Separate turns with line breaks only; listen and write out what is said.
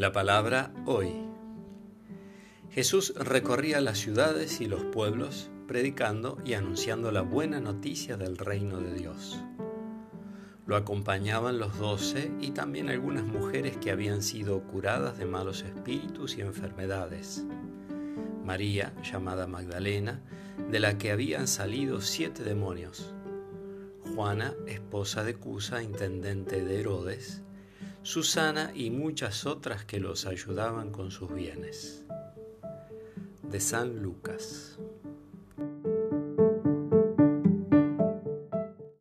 La palabra hoy. Jesús recorría las ciudades y los pueblos predicando y anunciando la buena noticia del reino de Dios. Lo acompañaban los doce y también algunas mujeres que habían sido curadas de malos espíritus y enfermedades. María, llamada Magdalena, de la que habían salido siete demonios. Juana, esposa de Cusa, intendente de Herodes, Susana y muchas otras que los ayudaban con sus bienes. De San Lucas.